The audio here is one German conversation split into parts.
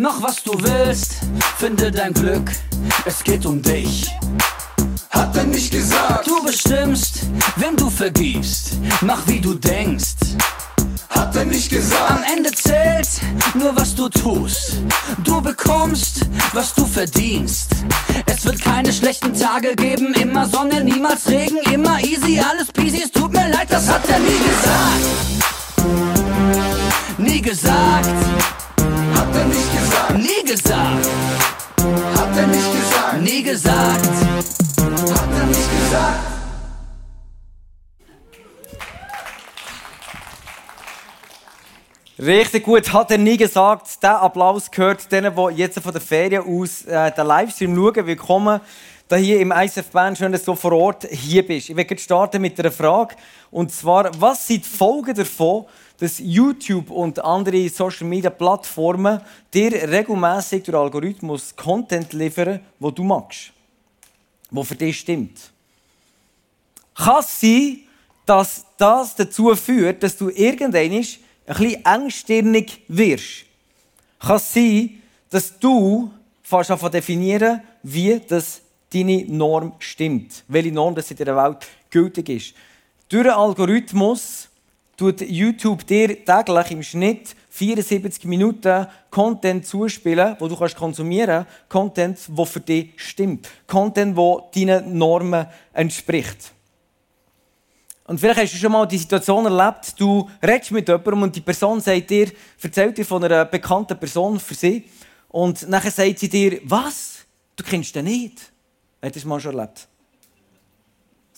Mach was du willst, finde dein Glück, es geht um dich. Hat er nicht gesagt? Du bestimmst, wenn du vergibst, mach wie du denkst. Hat er nicht gesagt? Am Ende zählt nur was du tust. Du bekommst, was du verdienst. Es wird keine schlechten Tage geben, immer Sonne, niemals Regen, immer easy, alles peasy. Es tut mir leid, das hat er nie gesagt. Nie gesagt, Hat er nicht gesagt? nie gesagt, Hat er nicht gesagt? nie gesagt. Hat er nicht gesagt? Richtig gut, hat er nie gesagt. Der Applaus gehört denen, die jetzt von der Ferien aus äh, den Livestream schauen. Willkommen da hier im ISF Band. Schön, dass du vor Ort hier bist. Ich werde starten mit einer Frage. Und zwar, was sind die Folgen davon, dass YouTube und andere Social Media Plattformen dir regelmäßig durch Algorithmus Content liefern, wo du magst, wo für dich stimmt? Kann es sein, dass das dazu führt, dass du irgendwann ein bisschen engstirnig wirst? Kann es sein, dass du fast an definieren, wie das deine Norm stimmt, welche Norm das in der Welt gültig ist. Durch einen Algorithmus tut YouTube dir täglich im Schnitt 74 Minuten Content zuspielen, wo du kannst konsumieren kannst. Content, der für dich stimmt. Content, der deinen Normen entspricht. Und vielleicht hast du schon mal die Situation erlebt, du redest mit jemandem und die Person sagt dir, erzählt dir von einer bekannten Person für sie. Und nachher sagt sie dir, was? Du kennst den nicht. Hat das mal schon erlebt?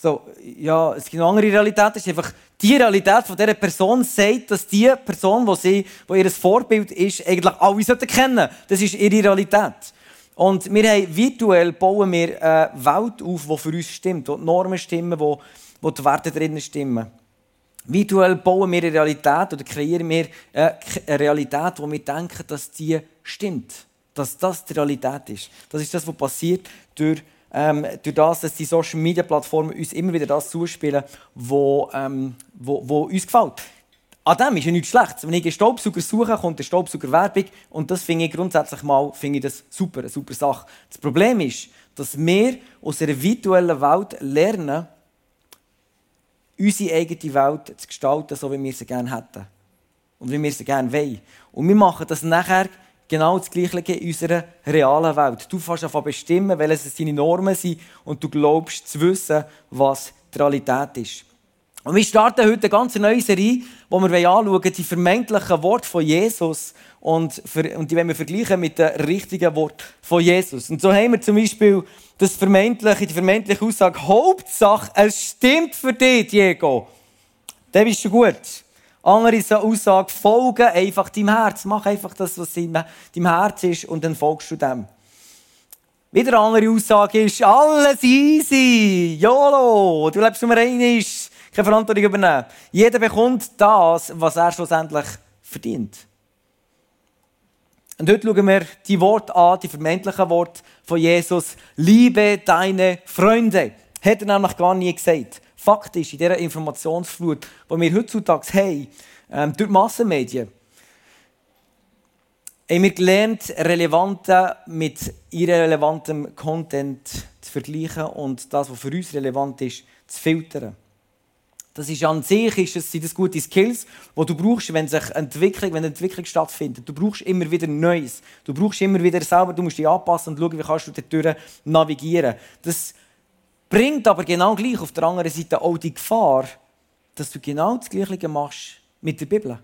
So, ja, es gibt eine andere Realität. Es ist einfach die Realität von dieser Person sagt, dass die Person, die sie, wo ihr Vorbild ist, eigentlich alle sollten kennen. Das ist ihre Realität. Und wir haben virtuell bauen wir eine Welt auf, die für uns stimmt, wo die Normen stimmen, wo, wo die Werte drinnen stimmen. Virtuell bauen wir eine Realität oder kreieren wir eine Realität, wo wir denken, dass die stimmt. Dass das die Realität ist. Das ist das, was passiert durch ähm, durch das, dass die Social Media Plattformen uns immer wieder das zuspielen, wo, ähm, wo, wo uns gefällt. An dem ist ja nichts Schlechtes. Wenn ich einen Staubsauger suche, kommt eine Staubsauger-Werbung und das finde ich grundsätzlich mal finde ich das super, eine super Sache. Das Problem ist, dass wir aus einer virtuellen Welt lernen, unsere eigene Welt zu gestalten, so wie wir sie gerne hätten. Und wie wir sie gerne wollen. Und wir machen das nachher genau das Gleiche in unserer realen Welt. Du fängst an bestimmen, welche deine Normen sind und du glaubst zu wissen, was die Realität ist. Und wir starten heute eine ganz neue Serie, wo wir anschauen, die vermeintlichen Worte von Jesus und, und die wollen wir vergleichen mit den richtigen Worten von Jesus. Und so haben wir zum Beispiel das vermeintliche, die vermeintliche Aussage, Hauptsache, es stimmt für dich, Diego. Dann bist du gut. Andere Aussage, folge einfach deinem Herz. Mach einfach das, was in deinem Herz ist und dann folgst du dem. Wieder eine andere Aussage ist, alles easy, YOLO, du lebst Nummer eins, keine Verantwortung übernehmen. Jeder bekommt das, was er schlussendlich verdient. Und heute schauen wir die Worte an, die vermeintlichen Worte von Jesus. Liebe deine Freunde. Hat er nämlich gar nie gesagt. Fakt ist, in dieser Informationsflut, die wir heutzutage haben, ähm, durch die Massenmedien, haben wir gelernt, relevante mit irrelevantem Content zu vergleichen und das, was für uns relevant ist, zu filtern. Das ist an sich ist es, sind das gute Skills, die du brauchst, wenn sich Entwicklung, wenn Entwicklung stattfindet. Du brauchst immer wieder Neues. Du brauchst immer wieder selber, du musst dich anpassen und schauen, wie kannst du dort navigieren. Das bringt aber genau gleich auf der anderen Seite auch die Gefahr, dass du genau das Gleiche machst mit der Bibel,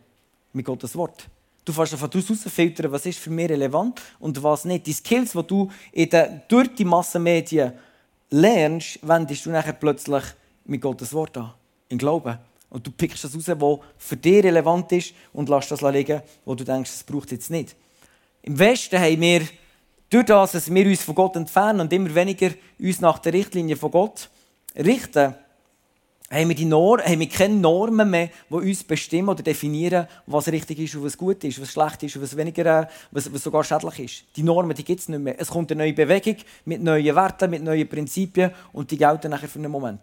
mit Gottes Wort. Du fährst von daraus filtern, was ist für mich relevant und was nicht. Die Skills, die du in den, durch die Massenmedien lernst, wendest du nachher plötzlich mit Gottes Wort an im Glauben. Und du pickst das raus, was für dich relevant ist und lässt das liegen, wo du denkst, es braucht jetzt nicht. Im Westen haben wir, durch das, dass wir uns von Gott entfernen und immer weniger uns nach der Richtlinie von Gott richten, haben wir, die Norm, haben wir keine Normen mehr, die uns bestimmen oder definieren, was richtig ist und was gut ist, was schlecht ist und was, weniger, was, was sogar schädlich ist. Die Normen gibt es nicht mehr. Es kommt eine neue Bewegung mit neuen Werten, mit neuen Prinzipien und die gelten nachher für einen Moment.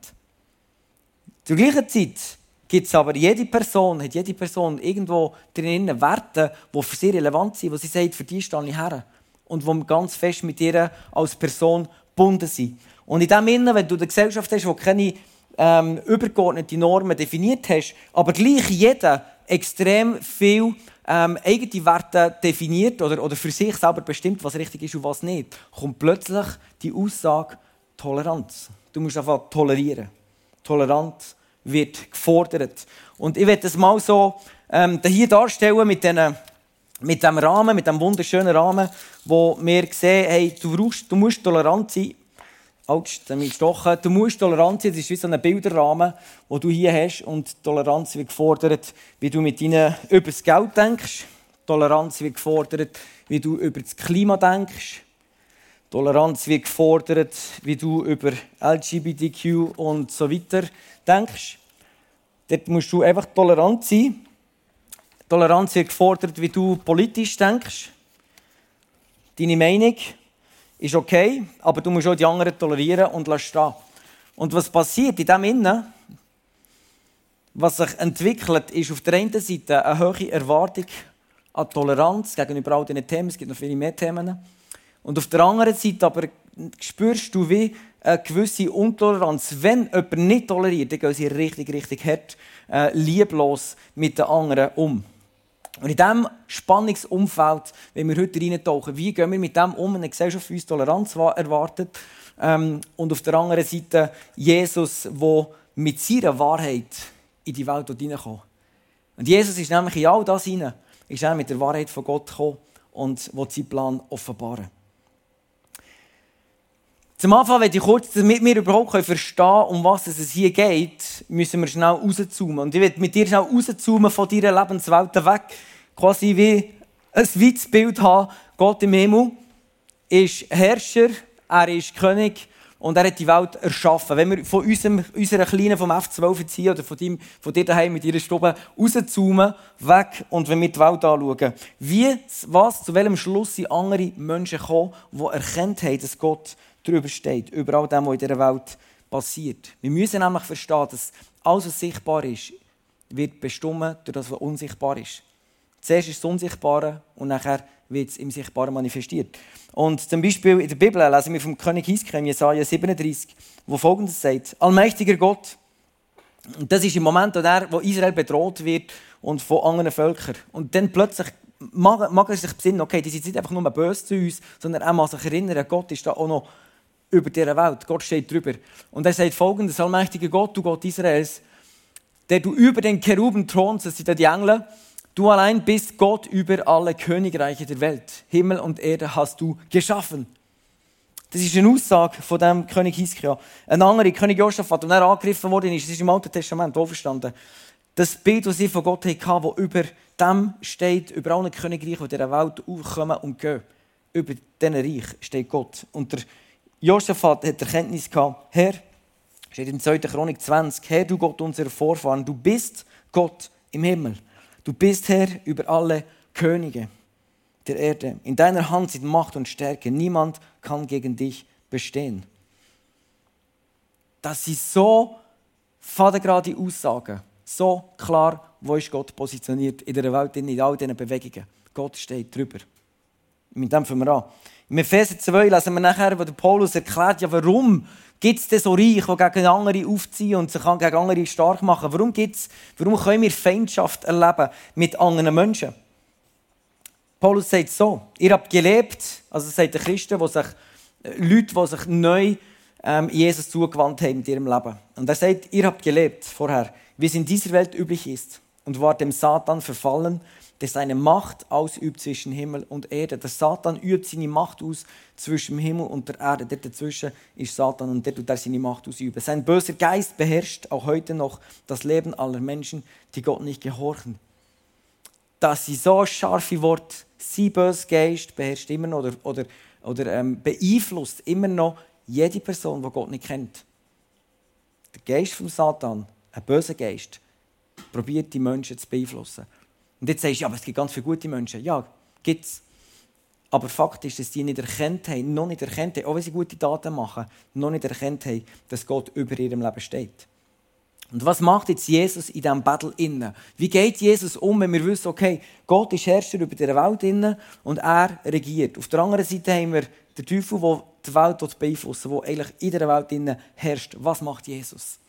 Zur gleichen Zeit gibt es aber jede Person, hat jede Person irgendwo drinnen Werte, die für sie relevant sind, wo sie sagt, für die stehe ich her. Und die ganz fest mit ihr als Person gebunden sind. Und in dem Sinne, wenn du eine Gesellschaft hast, die keine ähm, übergeordnete Normen definiert hast, aber gleich jeder extrem viel ähm, eigene Werte definiert oder, oder für sich selber bestimmt, was richtig ist und was nicht, kommt plötzlich die Aussage Toleranz. Du musst einfach tolerieren. Toleranz wird gefordert. Und ich werde das mal so ähm, hier darstellen mit diesen mit dem Rahmen, mit dem wunderschönen Rahmen, wo wir sehen, hey, du, brauchst, du musst tolerant sein. Autsch, gestochen. Du musst tolerant sein. Das ist wie so ein Bilderrahmen, den du hier hast. Und Toleranz wird gefordert, wie du mit ihnen über das Geld denkst. Toleranz wird gefordert, wie du über das Klima denkst. Toleranz wird gefordert, wie du über LGBTQ und so weiter denkst. Dort musst du einfach tolerant sein. Toleranz wird gefordert, wie du politisch denkst. Deine Meinung ist okay, aber du musst auch die anderen tolerieren und lassen stehen. Und was passiert in dem Innen, was sich entwickelt, ist auf der einen Seite eine hohe Erwartung an Toleranz gegenüber all diesen Themen. Es gibt noch viele mehr Themen. Und auf der anderen Seite aber spürst du wie eine gewisse Untoleranz. Wenn jemand nicht toleriert, dann gehen sie richtig, richtig hart, äh, lieblos mit den anderen um. Und in diesem Spannungsumfeld, wenn wir heute reintauchen, wie gehen wir mit dem um, eine Gesellschaft, die uns Toleranz erwartet, ähm, und auf der anderen Seite Jesus, der mit seiner Wahrheit in die Welt hineinkommt. Und Jesus ist nämlich in all das hinein, ist er mit der Wahrheit von Gott gekommen und will seinen Plan offenbaren. Zum Anfang möchte ich kurz, damit wir überhaupt verstehen können, um was es hier geht, müssen wir schnell rauszoomen. Und ich will mit dir schnell rauszoomen von deiner Lebenswelt weg. Quasi wie ein weites Bild haben. Gott im Himmel ist Herrscher, er ist König und er hat die Welt erschaffen. Wenn wir von unserem, unserer Kleinen vom F12 ziehen oder von, deinem, von dir daheim mit ihrer Stube rauszoomen, weg und wenn wir die Welt anschauen, wie, was, zu welchem Schluss sind andere Menschen gekommen, die erkannt haben, dass Gott darüber steht, über all dem, was in dieser Welt passiert. Wir müssen nämlich verstehen, dass alles, was sichtbar ist, wird bestimmt durch das, was unsichtbar ist. Zuerst ist das Unsichtbare und nachher wird es im Sichtbaren manifestiert. Und zum Beispiel in der Bibel lesen wir vom König Hiskia Jesaja 37, wo folgendes sagt: Allmächtiger Gott. Das ist im Moment, wo Israel bedroht wird und von anderen Völkern. Und dann plötzlich mag, mag er sich besinnen, okay, die sind nicht einfach nur böse zu uns, sondern er muss sich erinnern, Gott ist da auch noch über dieser Welt. Gott steht drüber. Und er sagt folgendes, allmächtiger Gott, du Gott Israels, der du über den Cheruben thronst, das sind die Engel, du allein bist Gott über alle Königreiche der Welt. Himmel und Erde hast du geschaffen. Das ist eine Aussage von dem König Hiskia. Ein anderer König Josaphat, und er angegriffen worden ist, das ist im Alten Testament verstanden. Das Bild, das sie von Gott hatten, das über dem steht, über alle Königreiche, die in dieser Welt aufkommen und gehen. Über diesen Reich steht Gott. Und der Josaphat hat Erkenntnis gehabt, Herr, steht in 2. Chronik 20, Herr, du Gott unserer Vorfahren, du bist Gott im Himmel. Du bist Herr über alle Könige der Erde. In deiner Hand sind Macht und Stärke. Niemand kann gegen dich bestehen. Das sind so fadengerade Aussagen. So klar, wo ist Gott positioniert in der Welt, in all diesen Bewegungen. Gott steht drüber. Mit dem fangen wir an. Im Epheser 2 lesen wir nachher, wo Paulus erklärt, ja, warum gibt es denn so Reich, die gegen andere aufziehen und sich gegen andere stark machen? Warum, gibt's, warum können wir Feindschaft erleben mit anderen Menschen? Paulus sagt so, ihr habt gelebt, also sagt der Christen, wo sich, äh, Leute, die sich neu ähm, Jesus zugewandt haben in ihrem Leben. Und er sagt, ihr habt gelebt vorher, wie es in dieser Welt üblich ist und wart dem Satan verfallen der seine Macht ausübt zwischen Himmel und Erde. Der Satan übt seine Macht aus zwischen Himmel und der Erde. Dort dazwischen ist Satan und der tut er seine Macht ausüben. Sein böser Geist beherrscht auch heute noch das Leben aller Menschen, die Gott nicht gehorchen. Das sind so scharfe Worte. Sein böser Geist beherrscht immer noch oder, oder, oder ähm, beeinflusst immer noch jede Person, die Gott nicht kennt. Der Geist von Satan, ein böser Geist, probiert die Menschen zu beeinflussen. Und jetzt sagst du, ja, aber es gibt ganz viele gute Menschen. Ja, gibt es. Aber Fakt ist, dass die nicht erkannt haben, noch nicht erkannt haben, auch wenn sie gute Taten machen, noch nicht erkannt haben, dass Gott über ihrem Leben steht. Und was macht jetzt Jesus in diesem Battle innen? Wie geht Jesus um, wenn wir wissen, okay, Gott ist Herrscher über die Welt innen und er regiert. Auf der anderen Seite haben wir den Teufel, der die Welt beeinflussen der eigentlich in der Welt innen herrscht. Was macht Jesus?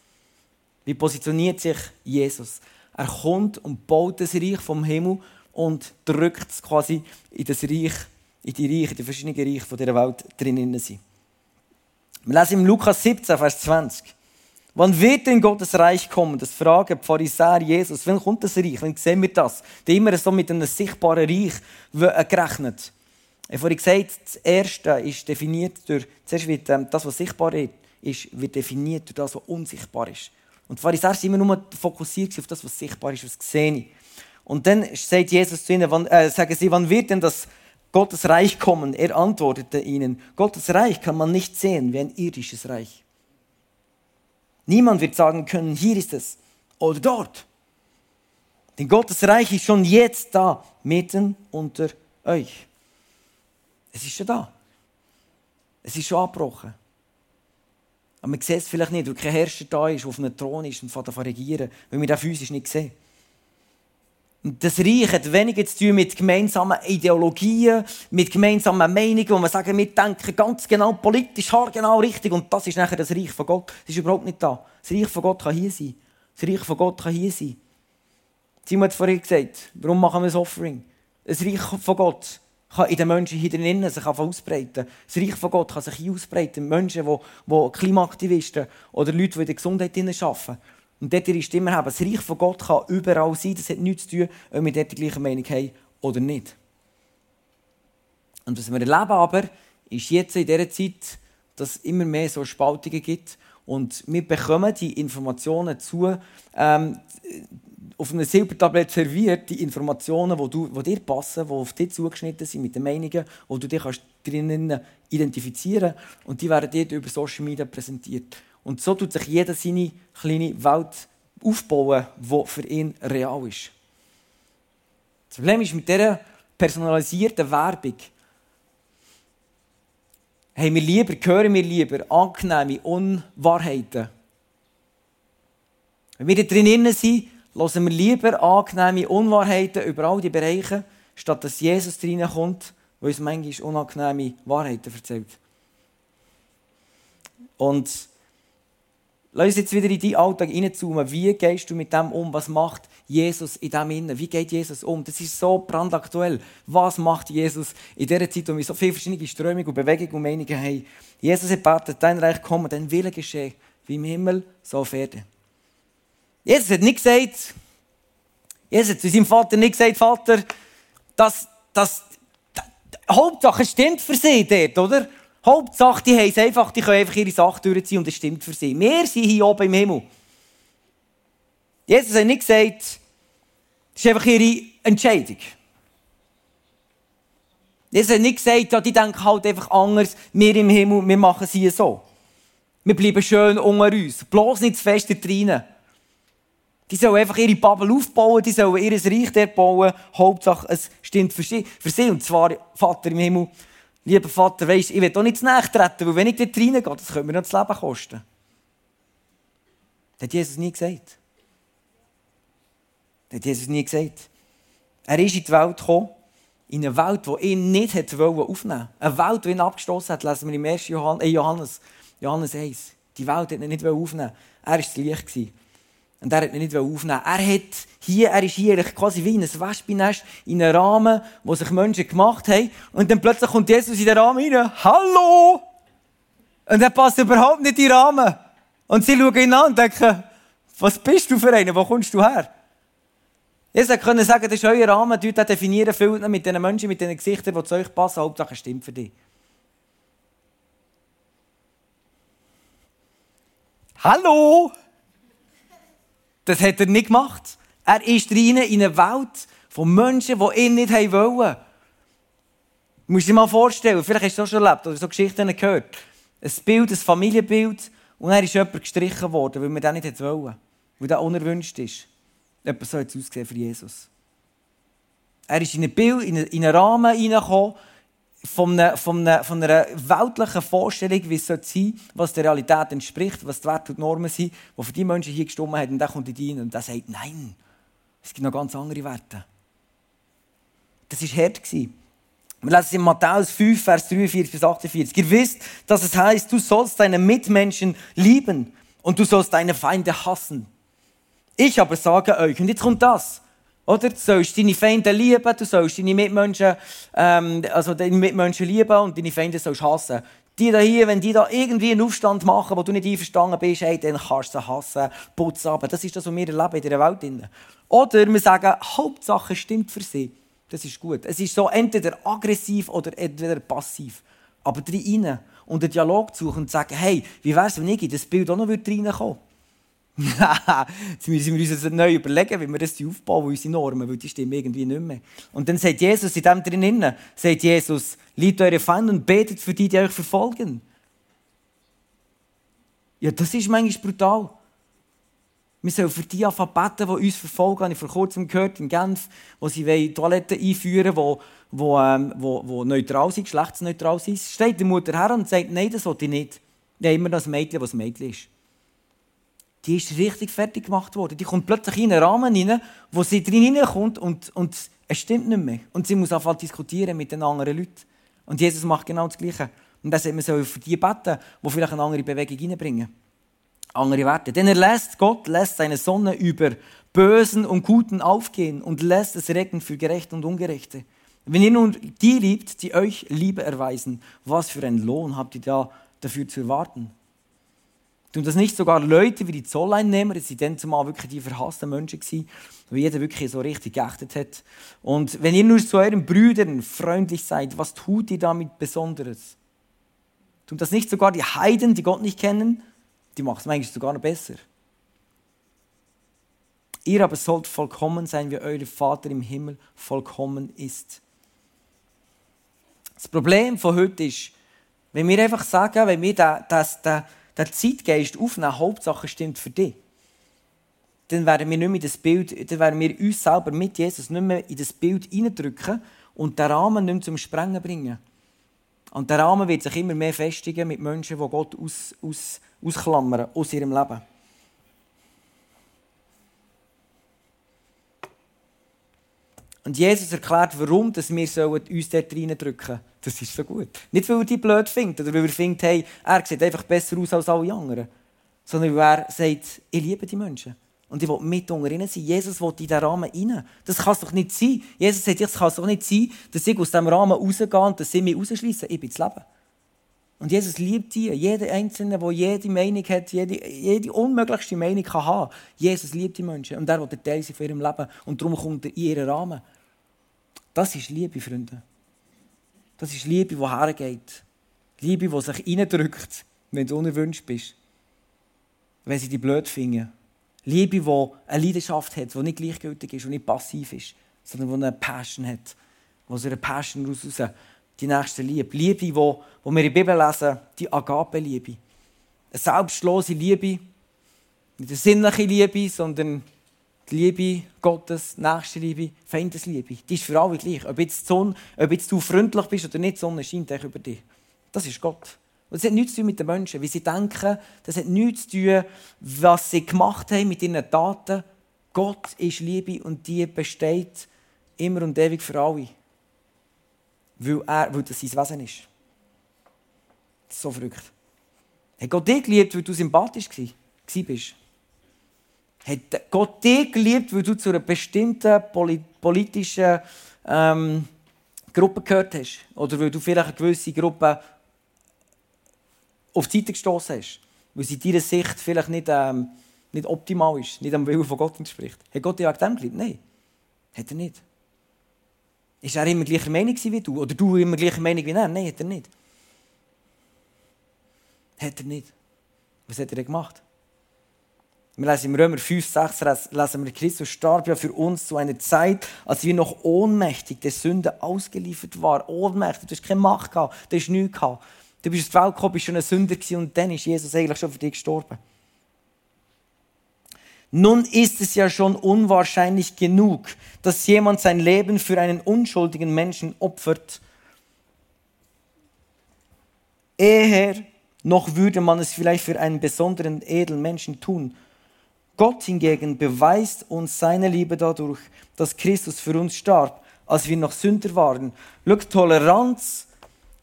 Wie positioniert sich Jesus? Er kommt und baut das Reich vom Himmel und drückt es quasi in das Reich, in die Reiche, die verschiedenen Reiche dieser Welt drinnen sind. Wir lesen im Lukas 17, Vers 20. Wann wird denn Gottes Reich kommen? Das fragen die Pharisäer Jesus. Wann kommt das Reich? Wann sehen wir das? Die immer so mit einem sichtbaren Reich äh, gerechnet. Ich habe vorhin gesagt, das Erste ist definiert durch, zuerst wird ähm, das, was sichtbar ist, wird definiert durch das, was unsichtbar ist. Und die Pharisäer sind immer nur fokussiert auf das, was sichtbar ist, was gesehen Und dann sagt Jesus zu ihnen, wann, äh, sagen sie, wann wird denn das Gottes Reich kommen? Er antwortete ihnen, Gottes Reich kann man nicht sehen wie ein irdisches Reich. Niemand wird sagen können, hier ist es oder dort. Denn Gottes Reich ist schon jetzt da, mitten unter euch. Es ist schon da. Es ist schon abgebrochen. Aber man sieht es vielleicht nicht, weil kein Herrscher da ist, der auf einem Thron ist und fährt regieren, weil wir das physisch nicht sehen. Das Reich hat weniger zu tun mit gemeinsamen Ideologien, mit gemeinsamen Meinungen, wo man sagen, wir denken ganz genau politisch, genau richtig und das ist nachher das Reich von Gott. Das ist überhaupt nicht da. Das Reich von Gott kann hier sein. Das Reich von Gott kann hier sein. Simon hat vorhin gesagt, warum machen wir das Offering? Das Reich von Gott kann in den Menschen hier drinnen sich ausbreiten. Das Reich von Gott kann sich hier ausbreiten. Menschen, die, die Klimaaktivisten oder Leute, die in der Gesundheit arbeiten. Und dort ihre Stimme haben. Das Reich von Gott kann überall sein. Das hat nichts zu tun, ob wir dort die gleiche Meinung haben oder nicht. Und was wir erleben aber, ist jetzt in dieser Zeit, dass es immer mehr so Spaltungen gibt. Und wir bekommen die Informationen zu, ähm, auf einem Silbertablett serviert, die Informationen, die, du, die dir passen, die auf dich zugeschnitten sind, mit den Meinungen, wo du dich drinnen identifizieren kannst. Und die werden dir über Social Media präsentiert. Und so tut sich jeder seine kleine Welt aufbauen, die für ihn real ist. Das Problem ist, mit dieser personalisierten Werbung haben wir lieber, hören wir lieber angenehme Unwahrheiten. Wenn wir da drinnen sind, hören wir lieber angenehme Unwahrheiten über all die Bereiche, statt dass Jesus reinkommt, der uns manchmal unangenehme Wahrheiten erzählt. Und Lass uns jetzt wieder in deinen Alltag hineinzoomen. Wie gehst du mit dem um? Was macht Jesus in dem innen? Wie geht Jesus um? Das ist so brandaktuell. Was macht Jesus in dieser Zeit, wo wir so viele verschiedene Strömungen und Bewegungen und Meinungen haben? Jesus hat betet, dein Reich komme, dein Wille geschehe, wie im Himmel, so auf Erden. Jesus hat nicht gesagt, Jesus hat zu seinem Vater nicht gesagt, Vater, dass, dass, Hauptsache es stimmt für sie dort, oder? Hauptsache, die haben einfach, die können einfach ihre Sache durchziehen und es stimmt für sie. Wir sind hier oben im Himmel. Jesus hat nicht gesagt, das ist einfach ihre Entscheidung. Jesus hat nicht gesagt, ja, die denken halt einfach anders, wir im Himmel, wir machen es hier so. Wir bleiben schön unter uns. Bloß nicht zu fest da Die sollen einfach ihre Bubble aufbauen, die sollen ihr Reich dort bauen. Hauptsache, es stimmt für sie. Für sie. Und zwar, Vater im Himmel, lieber Vater, weißt, ich will doch nicht zu nahe treten, weil wenn ich dort reingehe, das könnte mir noch das Leben kosten. Das hat Jesus nie gesagt. Das hat Jesus nie gesagt. Er ist in die Welt gekommen, in eine Welt, die ihn nicht aufnehmen wollte. Eine Welt, die ihn abgestoßen hat, lesen wir im 1. Johannes, Johannes 1. Die Welt hat ihn nicht aufnehmen Er war das Licht. Und er hat ihn nicht aufnehmen. Er hat hier, er ist hier quasi wie in ein Wespennest, in einem Rahmen, wo sich Menschen gemacht haben. Und dann plötzlich kommt Jesus in den Rahmen rein. Hallo! Und er passt überhaupt nicht in den Rahmen. Und sie schauen ihn an und denken, was bist du für einen? Wo kommst du her? Jesus konnte sagen, das ist euer Rahmen, dort definieren, füllt mit den Menschen, mit den Gesichtern, die zu euch passen. Hauptsache, es stimmt für dich. Hallo! Das hat er nicht gemacht. Er ist rein in eine Welt von Menschen, die ihn nicht wollen. Du musst dir mal vorstellen, vielleicht hast du das schon erlebt oder so Geschichten gehört. Ein Bild, ein Familienbild und dann ist jemand gestrichen worden, weil man das nicht wollen. Weil das unerwünscht ist. Etwas so hat es ausgesehen für Jesus. Er ist in ein Bild, in einen Rahmen hineingekommen, von einer, von, einer, von einer weltlichen Vorstellung, wie es sein soll, was der Realität entspricht, was die Werte und Normen sind, die für die Menschen hier gestimmt haben. Und dann kommt in die und der sagt, nein, es gibt noch ganz andere Werte. Das war hart. Wir lesen es in Matthäus 5, Vers 43 bis 48. Ihr wisst, dass es heißt, du sollst deine Mitmenschen lieben und du sollst deine Feinde hassen. Ich aber sage euch, und jetzt kommt das, oder? Du sollst deine Feinde lieben, du sollst deine Mitmenschen, ähm, also deine Mitmenschen lieben und deine Feinde sollst hassen. Die da hier, wenn die da irgendwie einen Aufstand machen, wo du nicht einverstanden bist, hey, dann kannst du sie hassen, putzen ab. Das ist das, was wir erleben in dieser Welt. Oder wir sagen, Hauptsache stimmt für sie. Das ist gut. Es ist so entweder aggressiv oder entweder passiv. Aber rein und einen Dialog zu suchen und zu sagen, hey, wie wäre es, wenn ich in das Bild auch noch reinkommen? Jetzt müssen wir uns neu überlegen, wie wir das aufbauen, unsere Normen, weil die stimmen irgendwie nicht mehr. Und dann sagt Jesus in dem drinnen, sagt Jesus, liebt eure Feinde und betet für die, die euch verfolgen. Ja, das ist manchmal brutal. Wir sollen für die anfangen beten, die uns verfolgen. Habe ich vor kurzem gehört in Genf, wo sie Toiletten einführen wollen, die wo, ähm, wo, wo neutral sind, geschlechtsneutral sind. Steht die Mutter her und sagt, nein, das will ich nicht. Ja, immer das Mädchen, was Mädchen ist die ist richtig fertig gemacht worden. Die kommt plötzlich in einen Rahmen rein, wo sie drin hineinkommt und, und es stimmt nicht mehr. Und sie muss anfangen diskutieren mit den anderen Leuten. Und Jesus macht genau das Gleiche. Und das man so für die beten, die vielleicht eine andere Bewegung reinbringen. Andere Werte. Denn er lässt, Gott lässt seine Sonne über Bösen und Guten aufgehen und lässt es regnen für Gerechte und Ungerechte. Wenn ihr nun die liebt, die euch Liebe erweisen, was für einen Lohn habt ihr da dafür zu erwarten? Tun das nicht sogar Leute wie die Zolleinnehmer, das waren dann zumal wirklich die verhassten Menschen, wo jeder wirklich so richtig geachtet hat. Und wenn ihr nur zu euren Brüdern freundlich seid, was tut ihr damit Besonderes? Tun das nicht sogar die Heiden, die Gott nicht kennen? Die machen es eigentlich sogar noch besser. Ihr aber sollt vollkommen sein, wie euer Vater im Himmel vollkommen ist. Das Problem von heute ist, wenn wir einfach sagen, wenn wir das, das, das der Zeitgeist aufnehmen, Hauptsache stimmt für dich, dann werden wir nicht mehr das Bild, dann werden wir uns selber mit Jesus nicht mehr in das Bild hineindrücken und den Rahmen nicht mehr zum Sprengen bringen. Und der Rahmen wird sich immer mehr festigen mit Menschen, die Gott aus, aus, ausklammern aus ihrem Leben. Und Jesus erklärt, warum dass wir uns dort reindrücken sollen. Das ist so gut. Nicht, weil er die blöd findet oder weil er findet, hey, er sieht einfach besser aus als alle anderen. Sondern weil er sagt, ich liebe die Menschen. Und ich will mit unter ihnen sein. Jesus will in diesen Rahmen rein. Das kann es doch nicht sein. Jesus sagt, es kann doch nicht sein, dass ich aus diesem Rahmen rausgehe und dass sie mich rausschließen. Ich bin das Leben. Und Jesus liebt die. Jeder Einzelne, der jede Meinung hat, jede, jede unmöglichste Meinung kann haben. Jesus liebt die Menschen. Und er will der Teil sein von ihrem Leben. Und darum kommt er in ihren Rahmen. Das ist Liebe, Freunde. Das ist Liebe, die hergeht. Liebe, die sich reindrückt, wenn du unerwünscht bist. Wenn sie dich blöd finden. Liebe, die eine Leidenschaft hat, die nicht gleichgültig ist und nicht passiv ist, sondern die eine Passion hat. Wo aus einer Passion raus die nächste Liebe. Liebe, die, wo wir in der Bibel lesen, die Agape-Liebe. Eine selbstlose Liebe. Nicht eine sinnliche Liebe, sondern die Liebe Gottes, Nächstenliebe, Feindesliebe, die ist für alle gleich. Ob jetzt, Sonne, ob jetzt du freundlich bist oder nicht, die Sonne scheint über dich. Das ist Gott. Und das hat nichts zu tun mit den Menschen, wie sie denken. Das hat nichts zu tun, was sie gemacht haben mit ihren Taten. Gott ist Liebe und die besteht immer und ewig für alle. Weil, er, weil das sein Wesen ist. Das ist so verrückt. Hat Gott dich geliebt, weil du sympathisch warst? Hat Gott dich geliebt, weil du zu einer bestimmten politischen ähm, Gruppe gehört hast. Oder weil du vielleicht eine gewisse Gruppe auf die Seite gestoßen hast. Weil sie in deiner Sicht vielleicht nicht, ähm, nicht optimal ist, nicht am Willen von Gott entspricht. Hat Gott dich wegen dem geliebt? Nein. Hat er nicht. Ist er immer gleicher Meinung wie du? Oder du immer gleicher Meinung wie er? Nein, hat er nicht. Hat er nicht. Was hat er denn gemacht? Wir lesen im Römer 5, 6 lesen wir, Christus starb ja für uns zu einer Zeit, als wir noch ohnmächtig der Sünde ausgeliefert waren. Ohnmächtig, du hast keine Macht gehabt, du hast nichts gehabt. Du bist auf die Welt gekommen, bist schon ein Sünder und dann ist Jesus eigentlich schon für dich gestorben. Nun ist es ja schon unwahrscheinlich genug, dass jemand sein Leben für einen unschuldigen Menschen opfert. Eher noch würde man es vielleicht für einen besonderen edlen Menschen tun. Gott hingegen beweist uns seine Liebe dadurch, dass Christus für uns starb, als wir noch Sünder waren. Schau, Toleranz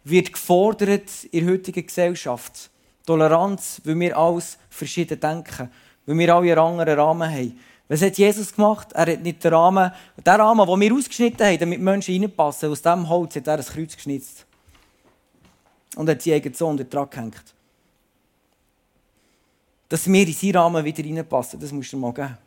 wird gefordert in der heutigen Gesellschaft. Toleranz, weil wir alles verschieden denken, weil wir alle einen anderen Rahmen haben. Was hat Jesus gemacht? Er hat nicht den Rahmen, den Rahmen, den wir ausgeschnitten haben, damit Menschen reinpassen, aus diesem Holz hat er ein Kreuz geschnitzt. Und hat seinen eigenen Sohn dran gehängt. Dass wir in seinen Rahmen wieder reinpassen, das musst du mal geben.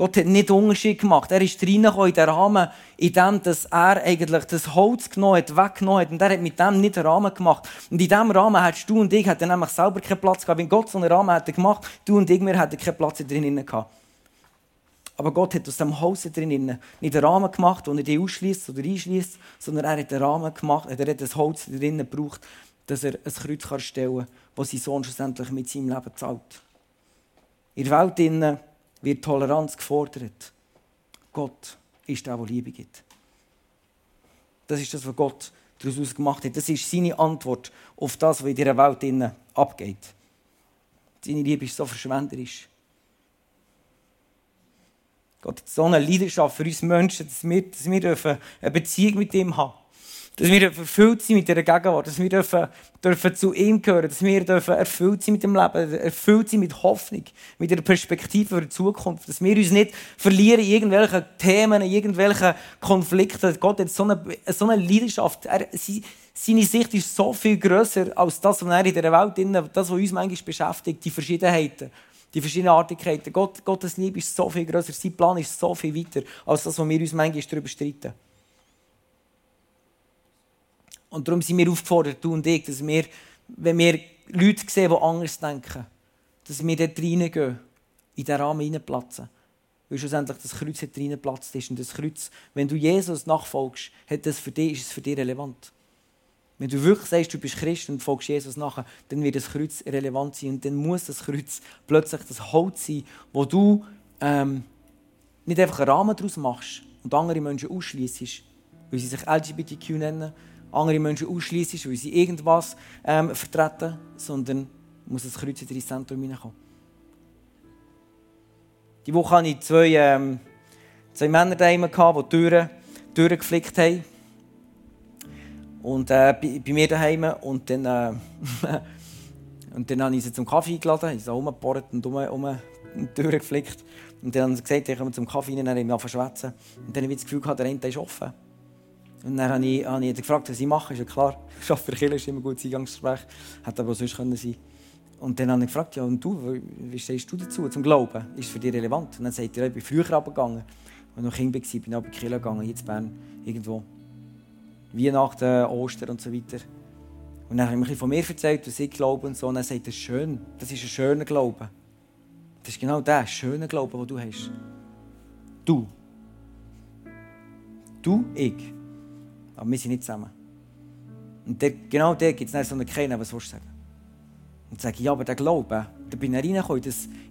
Gott hat nicht Unterschied gemacht. Er ist reingekommen in den Rahmen, in dem, dass er eigentlich das Holz genommen hat, weggenommen hat. Und er hat mit dem nicht einen Rahmen gemacht. Und in diesem Rahmen hättest du und ich hätten nämlich selber keinen Platz gehabt. Wenn Gott so einen Rahmen hätte gemacht, du und ich, wir hätten keinen Platz drin gehabt. Aber Gott hat aus dem Holz drin nicht einen Rahmen gemacht, den er dich ausschließt oder einschließt, sondern er hat einen Rahmen gemacht, er hat das Holz drin gebraucht, dass er ein Kreuz stellen kann, das sein Sohn schlussendlich mit seinem Leben zahlt. In der Welt wird Toleranz gefordert. Gott ist der, der Liebe gibt. Das ist das, was Gott daraus gemacht hat. Das ist seine Antwort auf das, was in dieser Welt abgeht. Seine Liebe ist so verschwenderisch. Gott hat so eine Leidenschaft für uns Menschen, dass wir, dass wir eine Beziehung mit ihm haben dass wir erfüllt sind mit dieser Gegenwart, dass wir dürfen, dürfen zu ihm gehören, dass wir dürfen erfüllt sind mit dem Leben, erfüllt sind mit Hoffnung, mit einer Perspektive für die Zukunft, dass wir uns nicht verlieren in irgendwelchen Themen, in irgendwelchen Konflikten. Gott hat so eine, so eine Leidenschaft. Er, seine Sicht ist so viel grösser als das, was er in dieser Welt, das, was uns manchmal beschäftigt, die Verschiedenheiten die verschiedenen Artigkeiten. Gott, Gottes Liebe ist so viel grösser, sein Plan ist so viel weiter als das, was wir uns manchmal darüber streiten. Und darum sind wir aufgefordert, du und ich, dass wir, wenn wir Leute sehen, die anders denken, dass wir dort reingehen, in diesen Rahmen reinplatzen. Weil schlussendlich das Kreuz hat reingeplatzt ist. Und das Kreuz, wenn du Jesus nachfolgst, hat das für dich, ist es für dich relevant. Wenn du wirklich sagst, du bist Christ und folgst Jesus nachher, dann wird das Kreuz relevant sein. Und dann muss das Kreuz plötzlich das Holz sein, wo du ähm, nicht einfach einen Rahmen daraus machst und andere Menschen ausschließt, weil sie sich LGBTQ nennen andere Menschen ausschließen, weil sie irgendwas ähm, vertreten, sondern muss das Kreuz in ins Zentrum hineinkommen. Die Woche hatte ich zwei, ähm, zwei Männer daheim, die Türen, Türen geflickt haben. Und äh, bei, bei, mir daheim. Und dann, äh, und dann habe ich sie zum Kaffee eingeladen. Ich so rumgebohrt und um, um die Türen geflickt. Und dann haben sie gesagt, ich komme zum Kaffee rein, dann habe ich mich schwätzen. Und dann habe ich das Gefühl, der eine ist offen. Und dann habe ich, habe ich gefragt, was ich mache. Ist ja klar, ich arbeite für Kirche, ist immer ein gutes Eingangsgespräch. Hätte aber auch sonst können sein Und dann habe ich gefragt, ja, und du, wie stehst du dazu, zum Glauben? Ist es für dich relevant? Und dann sagt er, ich bin früher abgegangen. Als ich noch Kind war, bin ich aber in Kirche gegangen, in Bern, irgendwo. Weihnachten, Ostern und so weiter. Und dann habe ich mir von mir erzählt, was ich glaube und so. Und er sagt, das ist schön, das ist ein schöner Glaube. Das ist genau der schöne Glaube, den du hast. Du. Du, ich. Aber wir sind nicht zusammen. Und der, genau der gibt es dann so einen Kennen, was willst du sagen? Und sage ich, ja, aber der Glaube, da bin ich reingekommen,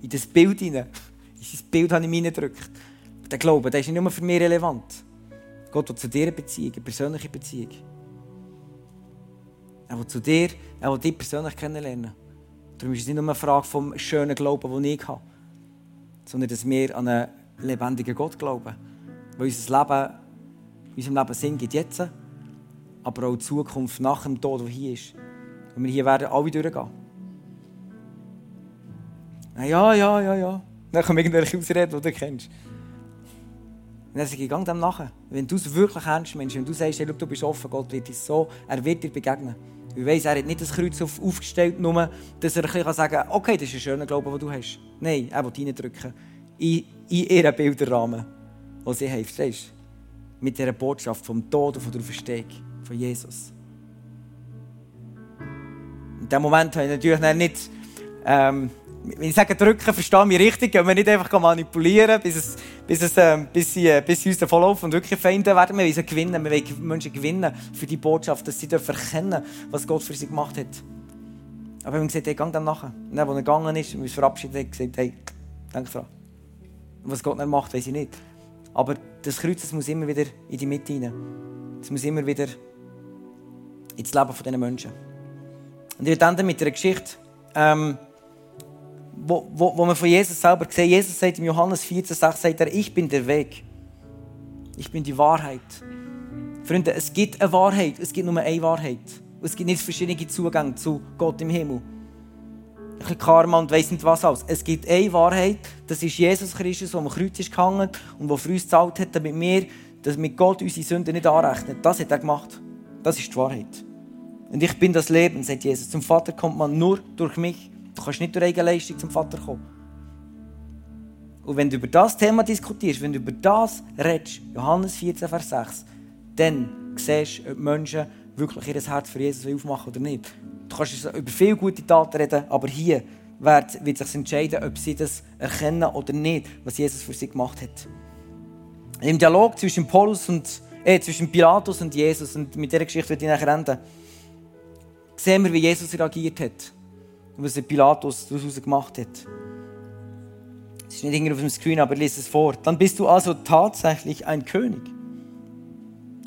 in das, Bild hinein. In sein Bild habe ich mich reingedrückt. Der Glaube, der ist nicht nur für mich relevant. Gott will zu dir eine Beziehung, eine persönliche Beziehung. Er will zu dir, er will dich persönlich kennenlernen. Darum ist es nicht nur eine Frage vom schönen Glauben, den ich habe, sondern dass wir an einen lebendigen Gott glauben. Weil unser Leben, unserem Leben Sinn gibt jetzt aber auch die Zukunft nach dem Tod, der hier ist. Und wir hier werden alle durchgehen. Ja, ja, ja, ja. Dann kommen irgendwelche Ausreden, die du kennst. Und dann sage ich, geh dem nachher. Wenn du es wirklich ernst meinst, wenn du sagst, hey, du bist offen, Gott wird dir so, er wird dir begegnen. Ich weiss, er hat nicht das Kreuz aufgestellt, nur, dass er ein sagen kann, okay, das ist ein schöner Glaube, den du hast. Nein, er will reindrücken. In, in ihren Bilderrahmen, den sie haben. Verstehst? Mit dieser Botschaft vom Tod und von der Auferstehung von Jesus. In dem Moment habe ich natürlich nicht, ähm, wenn ich sage drücken, verstehe mich richtig, wenn wir nicht einfach manipulieren, bis, es, bis, es, ähm, bis, sie, äh, bis sie uns davonlaufen und wirklich Feinde werden. Wir wollen gewinnen, wir wollen Menschen gewinnen für die Botschaft, dass sie erkennen was Gott für sie gemacht hat. Aber wir haben gesagt, hey, geh dann nachher. Und dann, als er gegangen ist und uns verabschiedet hat, gesagt, hey, danke Frau. Was Gott dann macht, weiß ich nicht. Aber das Kreuz das muss immer wieder in die Mitte rein. Es muss immer wieder ins Leben von diesen Menschen. Und ich ende mit einer Geschichte, ähm, wo, wo, wo man von Jesus selber sieht. Jesus sagt im Johannes 14,6 sagt er, ich bin der Weg. Ich bin die Wahrheit. Freunde, es gibt eine Wahrheit, es gibt nur eine Wahrheit. Es gibt nicht verschiedene Zugänge zu Gott im Himmel. Karma und weiss nicht was alles. Es gibt eine Wahrheit, das ist Jesus Christus, der am Kreuz ist gehangen und der für uns gezahlt hat, damit wir, dass mit Gott unsere Sünden nicht anrechnet. Das hat er gemacht. Das ist die Wahrheit. Und ich bin das Leben, sagt Jesus. Zum Vater kommt man nur durch mich. Du kannst nicht durch eigene Leistung zum Vater kommen. Und wenn du über das Thema diskutierst, wenn du über das redest, Johannes 14, Vers 6, dann siehst du, ob Menschen wirklich ihr Herz für Jesus aufmachen oder nicht. Du kannst über viele gute Taten reden, aber hier wird, sich entscheiden, ob sie das erkennen oder nicht, was Jesus für sie gemacht hat. Im Dialog zwischen Paulus und äh, zwischen Pilatus und Jesus und mit dieser Geschichte werde ich nachher enden, sehen wir, wie Jesus reagiert hat und was Pilatus daraus gemacht hat. Es ist nicht irgendwie auf dem Screen, aber lese es vor. Dann bist du also tatsächlich ein König.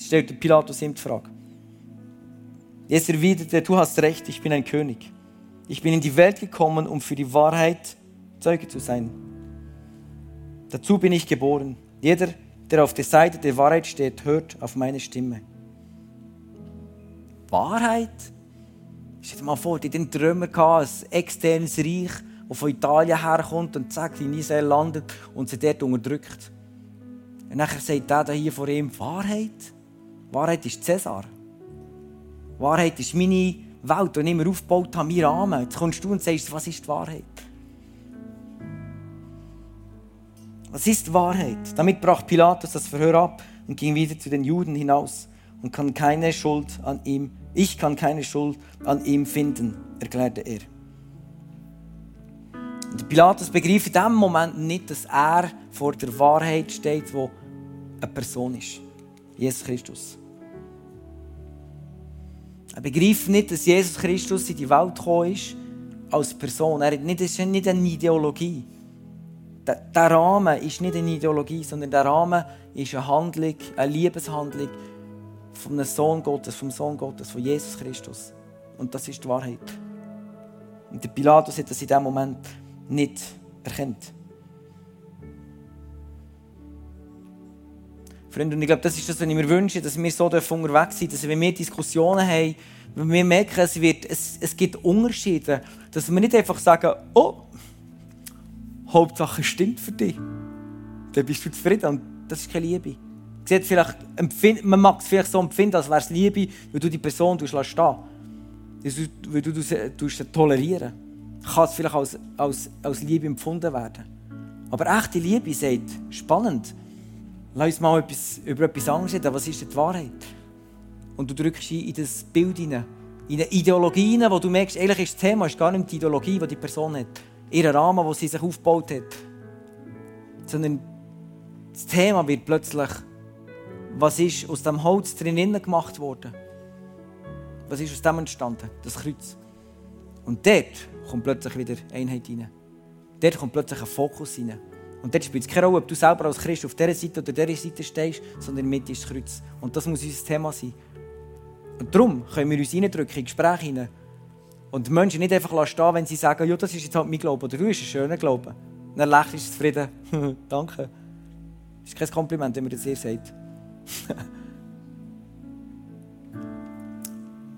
Stellt Pilatus ihm die Frage. Jesus erwiderte, du hast recht, ich bin ein König. Ich bin in die Welt gekommen, um für die Wahrheit Zeuge zu sein. Dazu bin ich geboren. Jeder, der auf der Seite der Wahrheit steht, hört auf meine Stimme. Wahrheit? Stell dir mal vor, die den Trümmer ein externes Reich, das von Italien herkommt und zack, in Israel landet und sie dort unterdrückt. Und nachher sagt der hier vor ihm, Wahrheit? Wahrheit ist Cäsar. Wahrheit ist meine Welt, die ich immer aufgebaut habe, mein Rahmen. Jetzt kommst du und sagst, was ist die Wahrheit? Was ist die Wahrheit? Damit brach Pilatus das Verhör ab und ging wieder zu den Juden hinaus und kann keine Schuld an ihm, ich kann keine Schuld an ihm finden, erklärte er. Und Pilatus begriff in dem Moment nicht, dass er vor der Wahrheit steht, wo eine Person ist. Jesus Christus. Er begreift nicht, dass Jesus Christus in die Welt gekommen ist als Person. Er hat nicht, das ist nicht eine Ideologie. Der, der Rahmen ist nicht eine Ideologie, sondern der Rahmen ist eine Handlung, eine Liebeshandlung vom Sohn Gottes, vom Sohn Gottes, von Jesus Christus. Und das ist die Wahrheit. Und der Pilatus hat das in diesem Moment nicht erkannt. Freunde, und ich glaube, das ist das, was ich mir wünsche, dass wir so unterwegs sind, dass wenn wir Diskussionen haben, wenn wir merken, es, wird, es, es gibt Unterschiede, dass wir nicht einfach sagen, oh, Hauptsache stimmt für dich. Dann bist du zufrieden und das ist keine Liebe. vielleicht, man mag es vielleicht so empfinden, als wäre es Liebe, weil du die Person stehen lässt. Weil du, du sie tolerieren Kann es vielleicht als, als, als Liebe empfunden werden. Aber echte Liebe sagt, spannend, Lass uns mal etwas, über etwas anderes reden. Was ist denn die Wahrheit? Und du drückst in das Bild hinein. In eine Ideologie hinein, wo du merkst, eigentlich ist das Thema ist gar nicht die Ideologie, die die Person hat. Ihren Rahmen, den sie sich aufgebaut hat. Sondern das Thema wird plötzlich, was ist aus dem Holz drinnen gemacht worden? Was ist aus dem entstanden? Das Kreuz. Und dort kommt plötzlich wieder Einheit rein. Dort kommt plötzlich ein Fokus rein. Und dort spielt es keine Rolle, ob du selber als Christ auf dieser Seite oder dieser Seite stehst, sondern mit ist das Kreuz. Und das muss unser Thema sein. Und darum können wir uns reindrücken in Gespräche hinein. Und die Menschen nicht einfach stehen wenn sie sagen, ja, das ist jetzt halt mein Glaube oder du hast einen schönen Glauben. dann lächelst du zufrieden. Danke. Das ist kein Kompliment, wenn man das ihr sagt.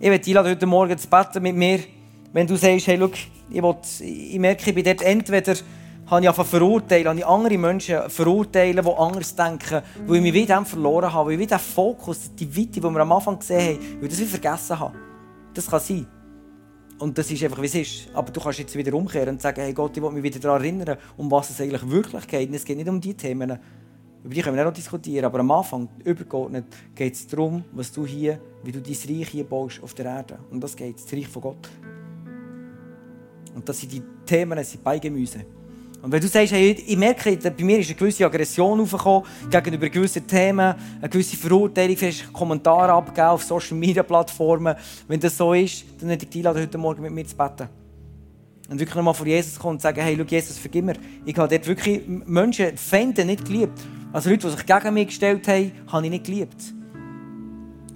ich werde einladen, heute Morgen zu beten mit mir, wenn du sagst, hey, schau, ich, will, ich merke, ich bin dort entweder habe ich verurteilen, habe ich andere Menschen verurteilen, die anders denken, weil ich mich wieder verloren habe, weil ich wieder den Fokus, die Weite, die wir am Anfang gesehen haben, weil ich das wieder vergessen habe. Das kann sein. Und das ist einfach, wie es ist. Aber du kannst jetzt wieder umkehren und sagen, hey Gott, ich will mich wieder daran erinnern, um was es eigentlich wirklich geht. Und es geht nicht um diese Themen. Über die können wir auch diskutieren. Aber am Anfang, übergeordnet, geht es darum, was du hier, wie du dein Reich hier baust auf der Erde. Und das geht, das Reich von Gott. Und das sind die Themen, das sind Beigemüse. Und wenn du sagst, hey, ich merke, bei mir ist eine gewisse Aggression aufgekommen gegenüber gewissen Themen, eine gewisse Verurteilung, vielleicht Kommentare abgeben auf Social Media Plattformen. Wenn das so ist, dann hätte ich dich heute Morgen mit mir zu beten. Und wirklich nochmal vor Jesus kommen und sagen, hey, schau, Jesus, vergib mir. Ich habe dort wirklich Menschen, Feinde nicht geliebt. Also Leute, die sich gegen mich gestellt haben, habe ich nicht geliebt.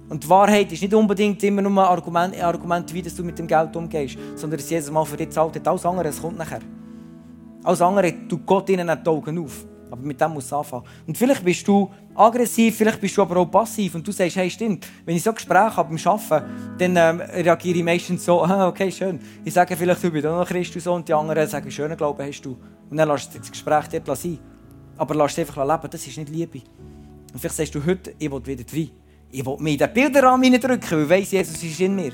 Und die Wahrheit ist nicht unbedingt immer nur ein Argument, ein Argument, wie du mit dem Geld umgehst, sondern dass jedes Mal für dich zahlt. Alles andere kommt nachher. Alles andere tut Gott ihnen die Augen auf. Aber mit dem muss es anfangen. Und vielleicht bist du aggressiv, vielleicht bist du aber auch passiv und du sagst, hey, stimmt, wenn ich so Gespräche habe beim Arbeiten, dann ähm, reagiere ich meistens so, ah, okay, schön. Ich sage vielleicht, du bist auch noch Christus und die anderen sagen, schönen Glauben hast du. Und dann lässt du das Gespräch dort sein. Aber lass es einfach leben, das ist nicht Liebe. Und vielleicht sagst du heute, ich will wieder wie. Ich will mir in den Bilderrahmen reindrücken, weil ich weiss, Jesus ist in mir.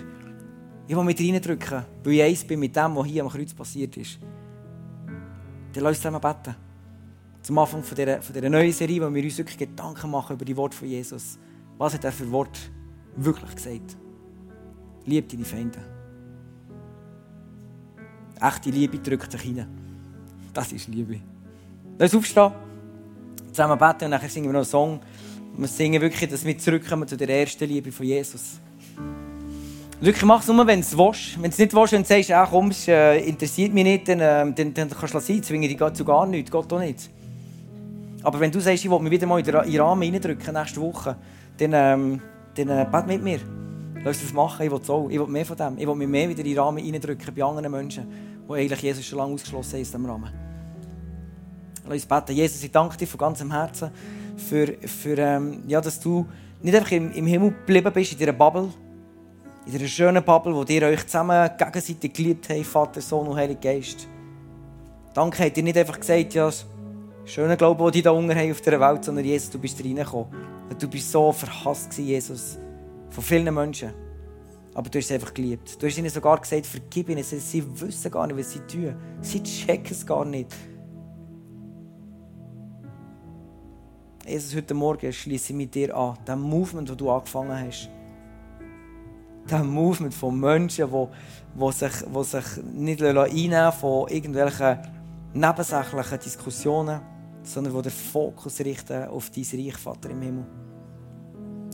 Ich will mit reindrücken, weil ich eins bin mit dem, was hier am Kreuz passiert ist. Dann lass uns zusammen beten zum Anfang von dieser, von dieser neuen Serie, wo wir uns wirklich Gedanken machen über die Worte von Jesus. Was hat er für Wort wirklich gesagt? Lieb deine Feinde. Echte Liebe drückt sich hinein. Das ist Liebe. Lass uns aufstehen, zusammen beten und dann singen wir noch einen Song. Wir singen wirklich, dass wir zurückkommen zu der ersten Liebe von Jesus. Wirklich, mach es nur, wenn du es willst. Wenn du es nicht willst, wenn du sagst, ah, komm, es äh, interessiert mich nicht, dann, äh, dann, dann kannst du es sein, zwinge dich zu gar nichts, Gott auch nicht. Aber wenn du sagst, ich will mich wieder mal in den Rahmen reindrücken nächste Woche, dann, ähm, dann äh, bet mit mir. Lass das machen, ich will es auch. Ich will mehr von dem. Ich will mich mehr wieder in den Rahmen reindrücken bei anderen Menschen, die eigentlich Jesus schon lange ausgeschlossen haben aus diesem Rahmen. Lass uns beten. Jesus, ich danke dir von ganzem Herzen, für, für, ähm, ja, dass du nicht einfach im, im Himmel geblieben bist, in dieser Bubble, in dieser schönen Bubble, wo ihr euch zusammen gegenseitig geliebt habt, Vater, Sohn und Heiliger Geist. Danke, habt ihr nicht einfach gesagt, ja, schönen Glauben, den die da unten haben auf dieser Welt, sondern Jesus, du bist reingekommen. Du bist so verhasst gewesen, Jesus, von vielen Menschen. Aber du hast sie einfach geliebt. Du hast ihnen sogar gesagt, vergib ihnen. Sie wissen gar nicht, was sie tun. Sie checken es gar nicht. Jesus, heute Morgen schließe ich mit dir an. Das Movement, das du angefangen hast. Das Movement von Menschen, die, die, sich, die sich nicht einnehmen von irgendwelchen nebensächlichen Diskussionen sondern wo der Fokus richten auf dein Reich, Vater im Himmel.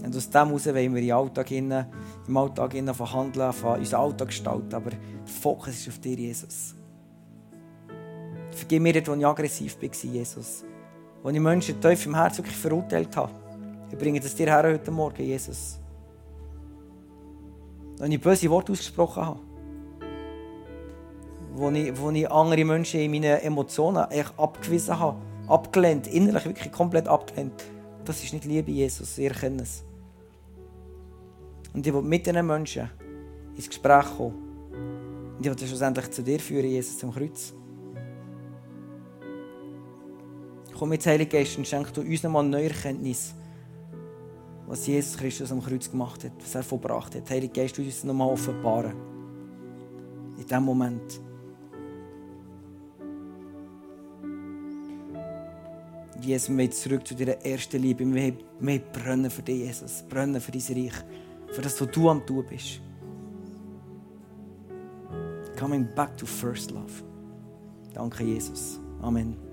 Und aus dem heraus wollen wir im Alltag, hinein, im Alltag hinein verhandeln, von unseren Alltag gestalten, aber der Fokus ist auf dir, Jesus. Vergib mir wo ich aggressiv war, Jesus. Wo ich Menschen tief im Herzen wirklich verurteilt habe. Ich bringe das dir her heute Morgen, Jesus. Wo ich böse Worte ausgesprochen habe. Wo ich, wo ich andere Menschen in meinen Emotionen abgewiesen habe abgelehnt, innerlich wirklich komplett abgelehnt. Das ist nicht Liebe, Jesus, ihr kennt es. Und ich will mit diesen Menschen ins Gespräch kommen. Und ich will schlussendlich zu dir führen, Jesus, zum Kreuz. Komm jetzt, Heilige Geist, und schenk du uns nochmal neue Erkenntnis, was Jesus Christus am Kreuz gemacht hat, was er vollbracht hat. Heilige Geist, du uns nochmal offenbaren. In diesem Moment. Jesus, wir wollen zurück zu deiner ersten Liebe. Wir wollen brennen für dich, Jesus. Brennen für dein Reich. Für das, was du am tun bist. Coming back to first love. Danke, Jesus. Amen.